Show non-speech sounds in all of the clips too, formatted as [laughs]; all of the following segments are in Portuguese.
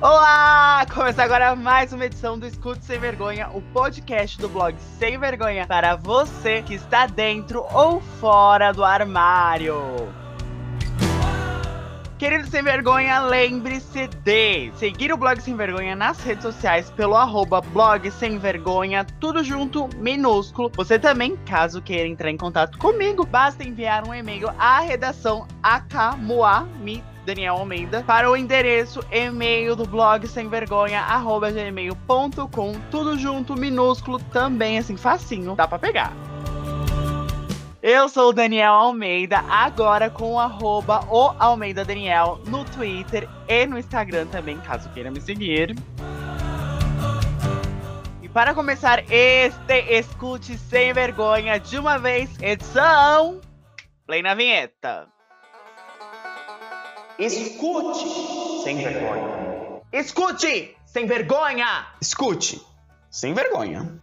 Olá! Começa agora mais uma edição do Escute Sem Vergonha, o podcast do blog Sem Vergonha para você que está dentro ou fora do armário. Querido Sem Vergonha, lembre-se de seguir o Blog Sem Vergonha nas redes sociais pelo arroba blog Sem Vergonha, tudo junto, minúsculo. Você também, caso queira entrar em contato comigo, basta enviar um e-mail à redação akamuami Daniel Almeida, para o endereço e-mail do blog sem vergonha, arroba gmail.com, tudo junto, minúsculo, também assim, facinho, dá pra pegar. Eu sou o Daniel Almeida, agora com o arroba o Almeida Daniel no Twitter e no Instagram também, caso queira me seguir. E para começar este Escute Sem Vergonha de uma vez, edição... Play na vinheta. Escute sem vergonha. Escute sem vergonha. Escute sem vergonha.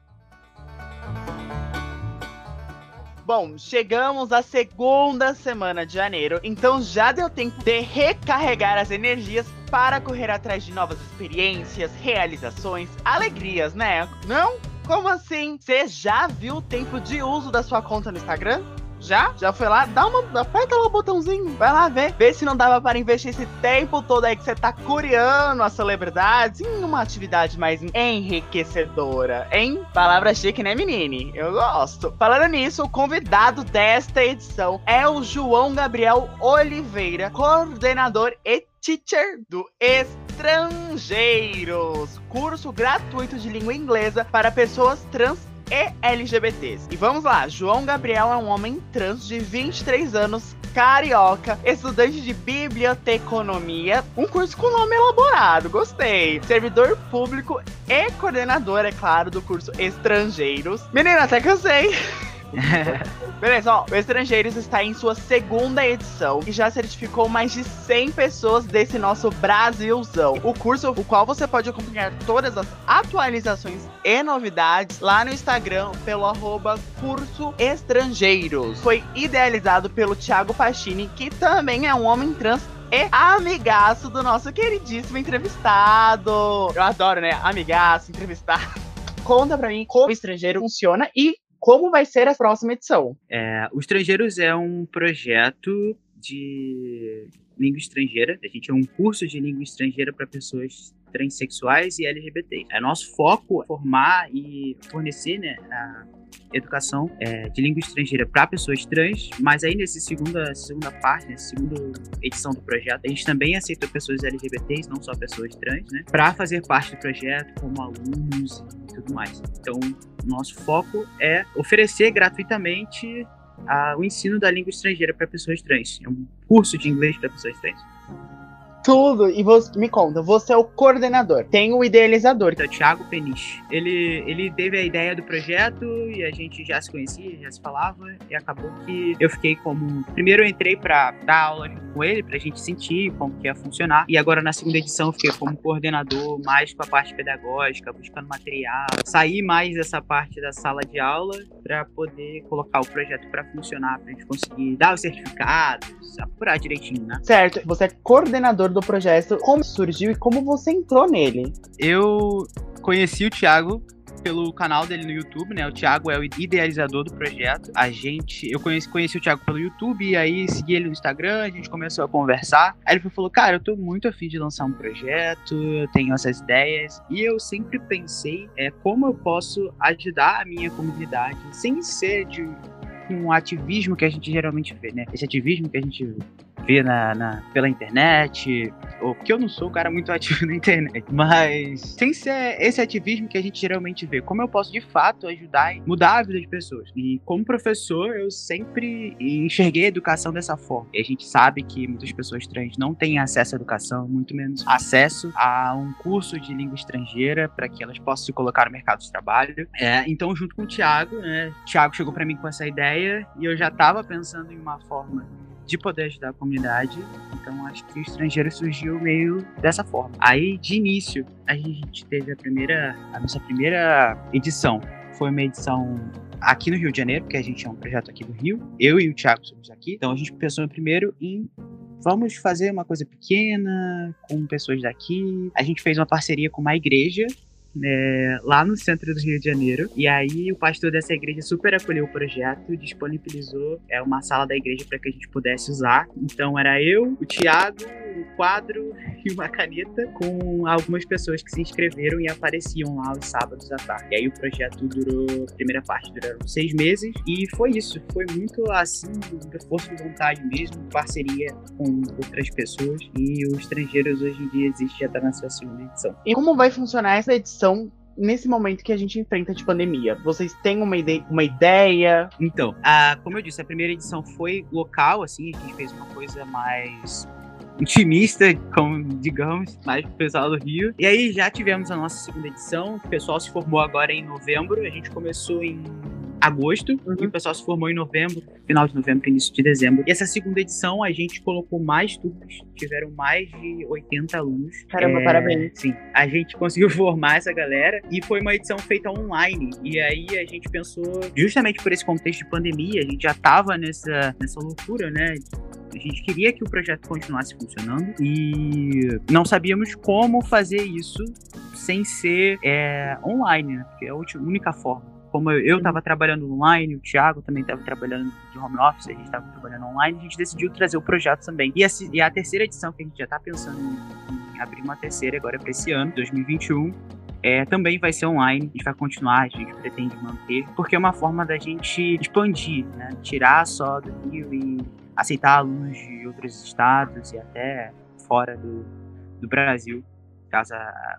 Bom, chegamos à segunda semana de janeiro, então já deu tempo de recarregar as energias para correr atrás de novas experiências, realizações, alegrias, né? Não? Como assim? Você já viu o tempo de uso da sua conta no Instagram? Já? Já foi lá? Dá uma. Aperta lá o botãozinho. Vai lá ver. Vê se não dava para investir esse tempo todo aí que você tá curiando as celebridades em uma atividade mais enriquecedora. Hein? Palavra chique, né, menine? Eu gosto. Falando nisso, o convidado desta edição é o João Gabriel Oliveira, coordenador e teacher do Estrangeiros, curso gratuito de língua inglesa para pessoas trans e LGBTs. E vamos lá, João Gabriel é um homem trans de 23 anos, carioca, estudante de biblioteconomia, um curso com nome elaborado, gostei. Servidor público e coordenador, é claro, do curso Estrangeiros. Menina, até cansei. [laughs] [laughs] Beleza, ó, o Estrangeiros está em sua segunda edição e já certificou mais de 100 pessoas desse nosso Brasilzão. O curso, o qual você pode acompanhar todas as atualizações e novidades lá no Instagram pelo arroba curso estrangeiros. Foi idealizado pelo Thiago Pachini, que também é um homem trans e amigaço do nosso queridíssimo entrevistado. Eu adoro, né? Amigaço, entrevistado. Conta pra mim como o estrangeiro funciona e como vai ser a próxima edição? É, o Estrangeiros é um projeto de língua estrangeira. A gente é um curso de língua estrangeira para pessoas transexuais e LGBT. É nosso foco formar e fornecer né, a educação é, de língua estrangeira para pessoas trans, mas aí nessa segunda, segunda parte, nessa segunda edição do projeto, a gente também aceitou pessoas LGBTs, não só pessoas trans, né, para fazer parte do projeto como alunos e tudo mais. Então, nosso foco é oferecer gratuitamente a, o ensino da língua estrangeira para pessoas trans. É um curso de inglês para pessoas trans. Tudo. E você, me conta, você é o coordenador. Tem o idealizador. É o Thiago Peniche. Ele, ele teve a ideia do projeto e a gente já se conhecia, já se falava. E acabou que eu fiquei como. Primeiro eu entrei para dar aula com ele, pra gente sentir como que ia funcionar. E agora na segunda edição eu fiquei como coordenador, mais com a parte pedagógica, buscando material. Sair mais dessa parte da sala de aula para poder colocar o projeto para funcionar, pra gente conseguir dar os certificados, apurar direitinho, né? Certo. Você é coordenador do projeto, como surgiu e como você entrou nele? Eu conheci o Thiago pelo canal dele no YouTube, né? O Thiago é o idealizador do projeto. A gente, eu conheci, conheci o Thiago pelo YouTube e aí segui ele no Instagram, a gente começou a conversar. Aí ele falou: "Cara, eu tô muito afim de lançar um projeto, eu tenho essas ideias". E eu sempre pensei é como eu posso ajudar a minha comunidade sem ser de um ativismo que a gente geralmente vê, né? Esse ativismo que a gente vê na, na, pela internet, ou porque eu não sou um cara muito [laughs] ativo na internet, mas sem ser esse ativismo que a gente geralmente vê, como eu posso de fato ajudar e mudar a vida de pessoas. E como professor, eu sempre enxerguei a educação dessa forma. E a gente sabe que muitas pessoas trans não têm acesso à educação, muito menos acesso a um curso de língua estrangeira para que elas possam se colocar no mercado de trabalho. É, então, junto com o Thiago, né, Thiago chegou para mim com essa ideia e eu já estava pensando em uma forma de poder ajudar a comunidade. Então acho que o estrangeiro surgiu meio dessa forma. Aí de início a gente teve a primeira, a nossa primeira edição foi uma edição aqui no Rio de Janeiro, porque a gente é um projeto aqui do Rio. Eu e o Thiago somos aqui. Então a gente pensou primeiro em vamos fazer uma coisa pequena com pessoas daqui. A gente fez uma parceria com uma igreja é, lá no centro do Rio de Janeiro. E aí o pastor dessa igreja super acolheu o projeto, disponibilizou é, uma sala da igreja para que a gente pudesse usar. Então era eu, o Tiago, um quadro e uma caneta com algumas pessoas que se inscreveram e apareciam lá os sábados à tarde. E aí o projeto durou, a primeira parte duraram seis meses e foi isso. Foi muito assim, de força de vontade mesmo, parceria com outras pessoas e os estrangeiros hoje em dia existe já na sua segunda edição. E como vai funcionar essa edição nesse momento que a gente enfrenta de pandemia? Vocês têm uma, ide uma ideia? Então, a, como eu disse, a primeira edição foi local, assim, a gente fez uma coisa mais intimista, como digamos, mais pro pessoal do Rio. E aí já tivemos a nossa segunda edição. O pessoal se formou agora em novembro. A gente começou em agosto uhum. e o pessoal se formou em novembro, final de novembro, início de dezembro. E essa segunda edição a gente colocou mais turmas, tiveram mais de 80 alunos. Caramba, é, parabéns. Sim, a gente conseguiu [laughs] formar essa galera e foi uma edição feita online. E aí a gente pensou, justamente por esse contexto de pandemia, a gente já tava nessa, nessa loucura, né? A gente queria que o projeto continuasse funcionando e não sabíamos como fazer isso sem ser é, online, né? Porque é a única forma como eu estava trabalhando online, o Thiago também estava trabalhando de home office, a gente estava trabalhando online, a gente decidiu trazer o projeto também. E a, e a terceira edição, que a gente já está pensando em, em, abrir uma terceira agora para esse ano, 2021, é, também vai ser online, a gente vai continuar, a gente pretende manter, porque é uma forma da gente expandir, né? tirar só do Rio e aceitar alunos de outros estados e até fora do, do Brasil caso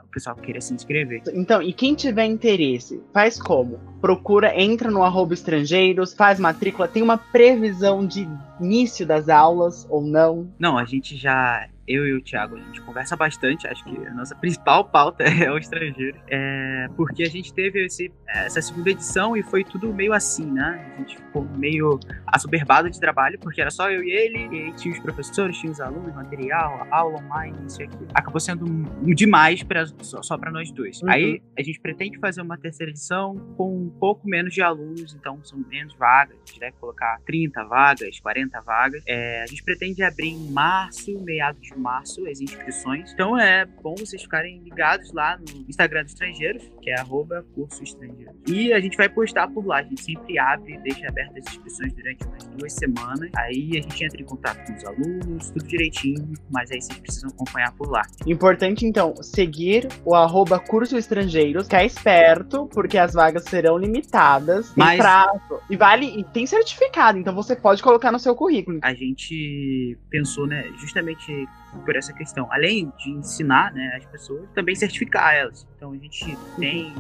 o pessoal queira se inscrever. Então, e quem tiver interesse, faz como? Procura, entra no arroba estrangeiros, faz matrícula, tem uma previsão de início das aulas ou não? Não, a gente já eu e o Thiago, a gente conversa bastante, acho que a nossa [laughs] principal pauta é o estrangeiro, é porque a gente teve esse, essa segunda edição e foi tudo meio assim, né? A gente ficou meio assoberbado de trabalho, porque era só eu e ele, e aí tinha os professores, tinha os alunos, material, aula online, isso e aquilo. Acabou sendo um, demais pra, só, só para nós dois. Uhum. Aí a gente pretende fazer uma terceira edição com um pouco menos de alunos, então são menos vagas, a gente deve colocar 30 vagas, 40 vagas. É, a gente pretende abrir em março, meados de março as inscrições. Então é bom vocês ficarem ligados lá no Instagram dos estrangeiros, que é arroba curso estrangeiro. E a gente vai postar por lá. A gente sempre abre e deixa abertas as inscrições durante umas duas semanas. Aí a gente entra em contato com os alunos, tudo direitinho, mas aí vocês precisam acompanhar por lá. Importante, então, seguir o arroba curso estrangeiros, ficar esperto, porque as vagas serão limitadas, mas... prazo. E vale, e tem certificado, então você pode colocar no seu currículo. A gente pensou, né, justamente por essa questão. Além de ensinar né, as pessoas, também certificar elas. Então a gente tem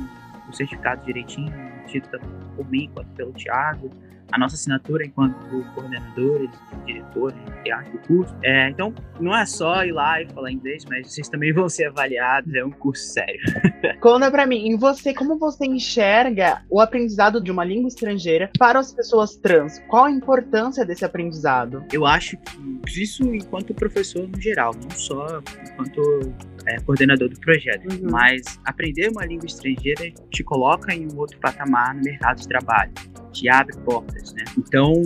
o certificado direitinho, tido tanto por mim quanto pelo Thiago a nossa assinatura enquanto coordenadores, diretores do curso. É, então, não é só ir lá e falar inglês, mas vocês também vão ser avaliados, é um curso sério. [laughs] Conta pra mim, em você, como você enxerga o aprendizado de uma língua estrangeira para as pessoas trans? Qual a importância desse aprendizado? Eu acho que isso enquanto professor no geral, não só enquanto é, coordenador do projeto, uhum. mas aprender uma língua estrangeira te coloca em um outro patamar no mercado de trabalho, te abre portas, né? Então,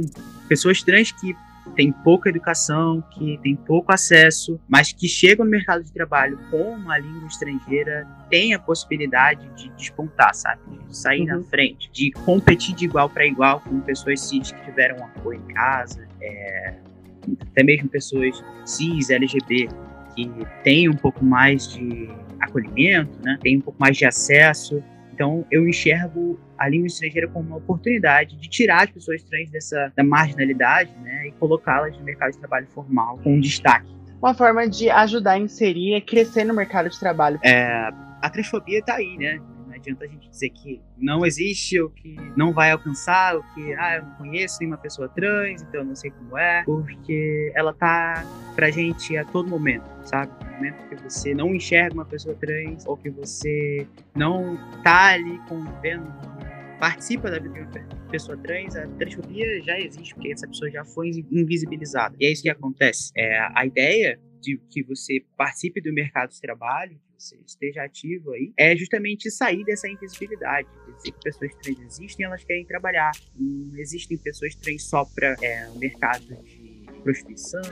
pessoas trans que têm pouca educação, que têm pouco acesso, mas que chegam no mercado de trabalho com uma língua estrangeira, têm a possibilidade de despontar, sabe? De sair uhum. na frente, de competir de igual para igual com pessoas cis que tiveram apoio em casa, é, até mesmo pessoas cis, LGBT, que têm um pouco mais de acolhimento, né? tem um pouco mais de acesso. Então, eu enxergo a língua estrangeira como uma oportunidade de tirar as pessoas trans dessa da marginalidade né? e colocá-las no mercado de trabalho formal com destaque. Uma forma de ajudar a inserir e crescer no mercado de trabalho. É, a transfobia está aí, né? Adianta a gente dizer que não existe, ou que não vai alcançar, ou que, ah, eu não conheço nenhuma pessoa trans, então eu não sei como é, porque ela tá pra gente a todo momento, sabe? No momento que você não enxerga uma pessoa trans, ou que você não tá ali convivendo participa da vida de uma pessoa trans, a transfobia já existe, porque essa pessoa já foi invisibilizada. E é isso que acontece. É, a ideia de que você participe do mercado de trabalho, você esteja ativo aí, é justamente sair dessa invisibilidade. Dizer que pessoas trans existem, elas querem trabalhar. Não existem pessoas trans só para é, o mercado de prostituição,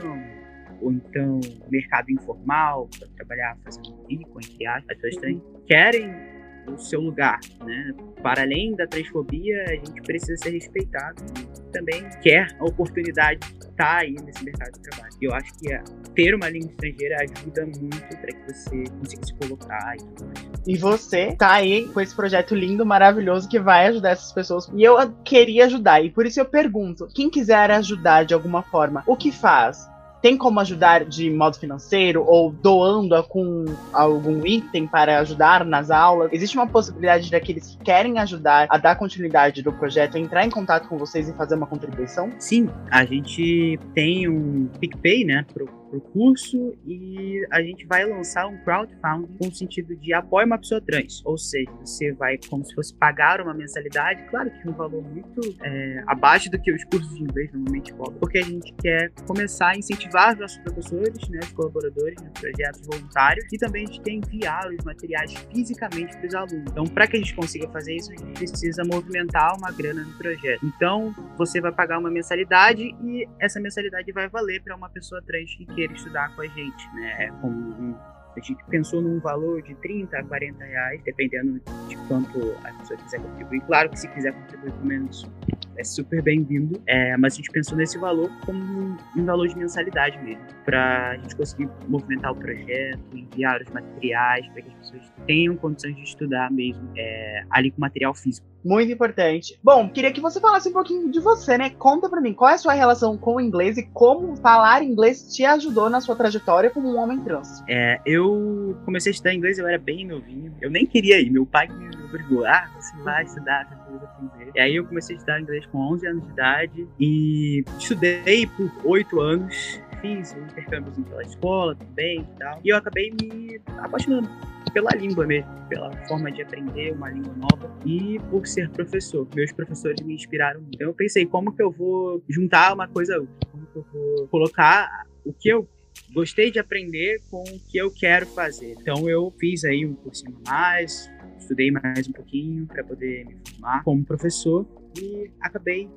ou então mercado informal, para trabalhar fazendo bico, entre aspas, as pessoas têm, querem o seu lugar, né? Para além da transfobia, a gente precisa ser respeitado e também quer a oportunidade de estar aí nesse mercado de trabalho. Eu acho que é, ter uma língua estrangeira ajuda muito para que você consiga se colocar e tudo mais. E você tá aí com esse projeto lindo, maravilhoso, que vai ajudar essas pessoas. E eu queria ajudar. E por isso eu pergunto: quem quiser ajudar de alguma forma, o que faz? Tem como ajudar de modo financeiro ou doando com algum item para ajudar nas aulas? Existe uma possibilidade daqueles que querem ajudar a dar continuidade do projeto entrar em contato com vocês e fazer uma contribuição? Sim, a gente tem um PicPay, né, pro pro curso e a gente vai lançar um crowdfunding com o sentido de apoio uma pessoa trans. Ou seja, você vai como se fosse pagar uma mensalidade, claro que um valor muito é, abaixo do que os cursos de inglês normalmente cobram, porque a gente quer começar a incentivar os nossos professores, né, os colaboradores nos projetos voluntários e também a gente quer enviar os materiais fisicamente para os alunos. Então, para que a gente consiga fazer isso, a gente precisa movimentar uma grana no projeto. Então, você vai pagar uma mensalidade e essa mensalidade vai valer para uma pessoa trans que queira estudar com a gente, né? Com um, a gente pensou num valor de 30 a 40 reais, dependendo de quanto a pessoa quiser contribuir. Claro que se quiser contribuir com menos, é super bem-vindo. É, mas a gente pensou nesse valor como um, valor de mensalidade mesmo, para a gente conseguir movimentar o projeto, enviar os materiais, para que as pessoas tenham condições de estudar mesmo é, ali com material físico. Muito importante. Bom, queria que você falasse um pouquinho de você, né? Conta pra mim, qual é a sua relação com o inglês e como falar inglês te ajudou na sua trajetória como um homem trans? É, eu comecei a estudar inglês, eu era bem novinho. Eu nem queria ir, meu pai me obrigou. Ah, você vai estudar, você precisa aprender. E aí eu comecei a estudar inglês com 11 anos de idade e estudei por 8 anos. Fiz um intercâmbio pela escola também e tal. E eu acabei me apaixonando pela língua mesmo, pela forma de aprender uma língua nova e por ser professor. Meus professores me inspiraram muito. Então eu pensei, como que eu vou juntar uma coisa outra? Como que eu vou colocar o que eu gostei de aprender com o que eu quero fazer. Então eu fiz aí um cursinho a mais, estudei mais um pouquinho para poder me formar como professor e acabei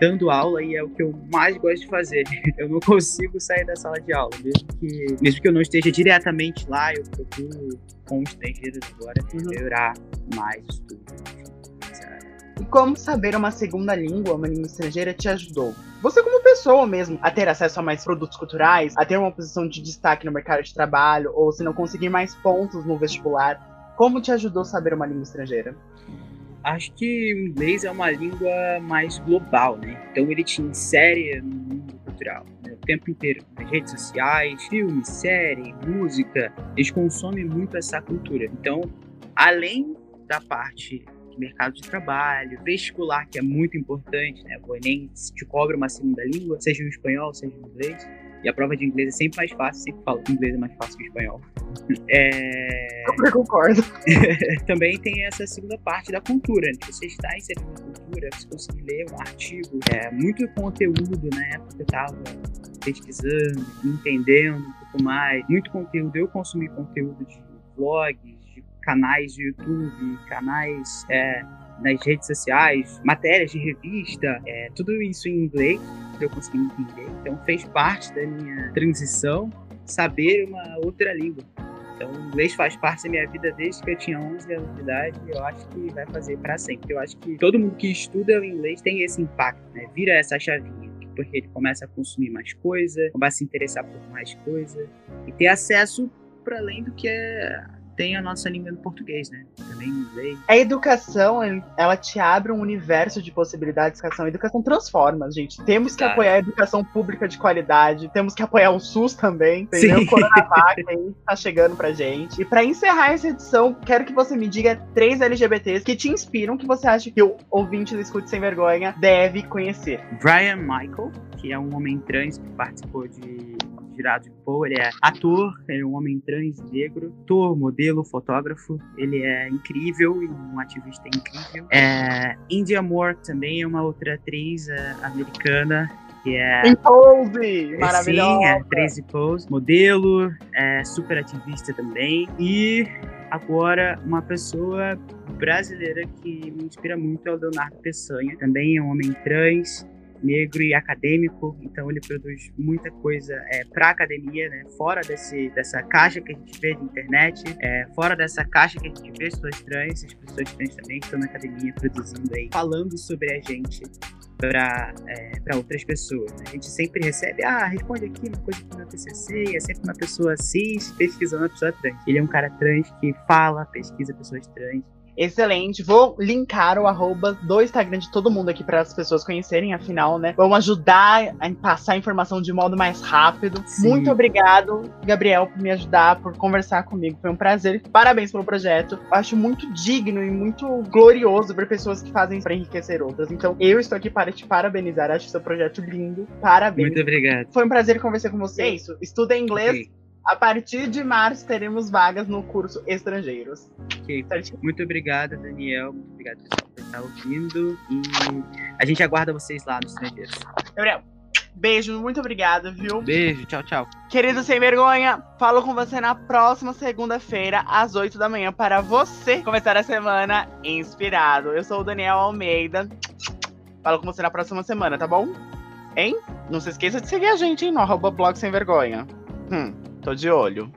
dando aula e é o que eu mais gosto de fazer. [laughs] Eu não consigo sair da sala de aula, mesmo que, mesmo que eu não esteja diretamente lá, eu procuro com estrangeiros agora uhum. melhorar mais o estudo. Como saber uma segunda língua, uma língua estrangeira, te ajudou? Você como pessoa mesmo, a ter acesso a mais produtos culturais, a ter uma posição de destaque no mercado de trabalho, ou se não conseguir mais pontos no vestibular, como te ajudou saber uma língua estrangeira? acho que o inglês é uma língua mais global, né? Então ele te insere no mundo cultural né? o tempo inteiro. Nas redes sociais, filmes, série, música, eles consomem muito essa cultura. Então, além da parte mercado de trabalho, vestibular, que é muito importante, né? O Enem te cobra uma segunda língua, seja o espanhol, seja o inglês. E a prova de inglês é sempre mais fácil, sempre falo que inglês é mais fácil que espanhol. É... [laughs] Eu concordo. [laughs] Também tem essa segunda parte da cultura, né? Você está inserido na cultura, você conseguir ler um artigo, é, muito conteúdo na época eu estava pesquisando, entendendo um pouco mais, muito conteúdo. Eu consumi conteúdo de vlogs, de canais de YouTube, canais é, nas redes sociais, matérias de revista, é, tudo isso em inglês, eu consegui entender. Então fez parte da minha transição saber uma outra língua. Então, o inglês faz parte da minha vida desde que eu tinha 11 anos de idade e eu acho que vai fazer para sempre. Eu acho que todo mundo que estuda o inglês tem esse impacto, né? Vira essa chavinha, porque ele começa a consumir mais coisa, começa a se interessar por mais coisa e ter acesso para além do que é tem a nossa língua no português, né? Também inglês. A educação, ela te abre um universo de possibilidades. A educação, a educação transforma, gente. Temos que claro. apoiar a educação pública de qualidade, temos que apoiar o SUS também, entendeu? Sim. [laughs] O Coronavac aí tá chegando pra gente. E para encerrar essa edição, quero que você me diga três LGBTs que te inspiram, que você acha que o ouvinte do Escute Sem Vergonha deve conhecer. Brian Michael, que é um homem trans que participou de Girado de Poe, ele é ator, ele é um homem trans negro, ator, modelo, fotógrafo, ele é incrível e um ativista incrível. É, India Moore também é uma outra atriz é, americana que é. Em Pose! Maravilhosa! Sim, é atriz de Pose, modelo, é super ativista também. E agora, uma pessoa brasileira que me inspira muito é o Leonardo Peçanha, também é um homem trans, negro e acadêmico, então ele produz muita coisa é, para academia, né? Fora desse, dessa caixa que a gente vê de internet, é, fora dessa caixa que a gente vê pessoas trans, as pessoas trans também estão na academia produzindo aí, falando sobre a gente para é, outras pessoas. Né? A gente sempre recebe, ah, responde aqui uma coisa pro meu TCC, é sempre uma pessoa cis pesquisando uma pessoa trans. Ele é um cara trans que fala, pesquisa pessoas trans, Excelente. Vou linkar o arroba do Instagram de todo mundo aqui para as pessoas conhecerem, afinal, né? Vamos ajudar a passar a informação de modo mais rápido. Sim. Muito obrigado, Gabriel, por me ajudar, por conversar comigo. Foi um prazer. Parabéns pelo projeto. Eu acho muito digno e muito glorioso ver pessoas que fazem para enriquecer outras. Então, eu estou aqui para te parabenizar. Acho seu projeto lindo. Parabéns. Muito obrigado. Foi um prazer conversar com você. É isso. Estuda inglês. Okay a partir de março teremos vagas no curso Estrangeiros. Ok. Muito obrigado, Daniel. Muito obrigado, pessoal, por estar ouvindo. E a gente aguarda vocês lá no Estrangeiros. Gabriel, beijo, muito obrigada, viu? Beijo, tchau, tchau. Querido Sem Vergonha, falo com você na próxima segunda-feira, às 8 da manhã, para você começar a semana inspirado. Eu sou o Daniel Almeida. Falo com você na próxima semana, tá bom? Hein? Não se esqueça de seguir a gente, hein? No arroba blog sem vergonha. Hum. Tô de olho.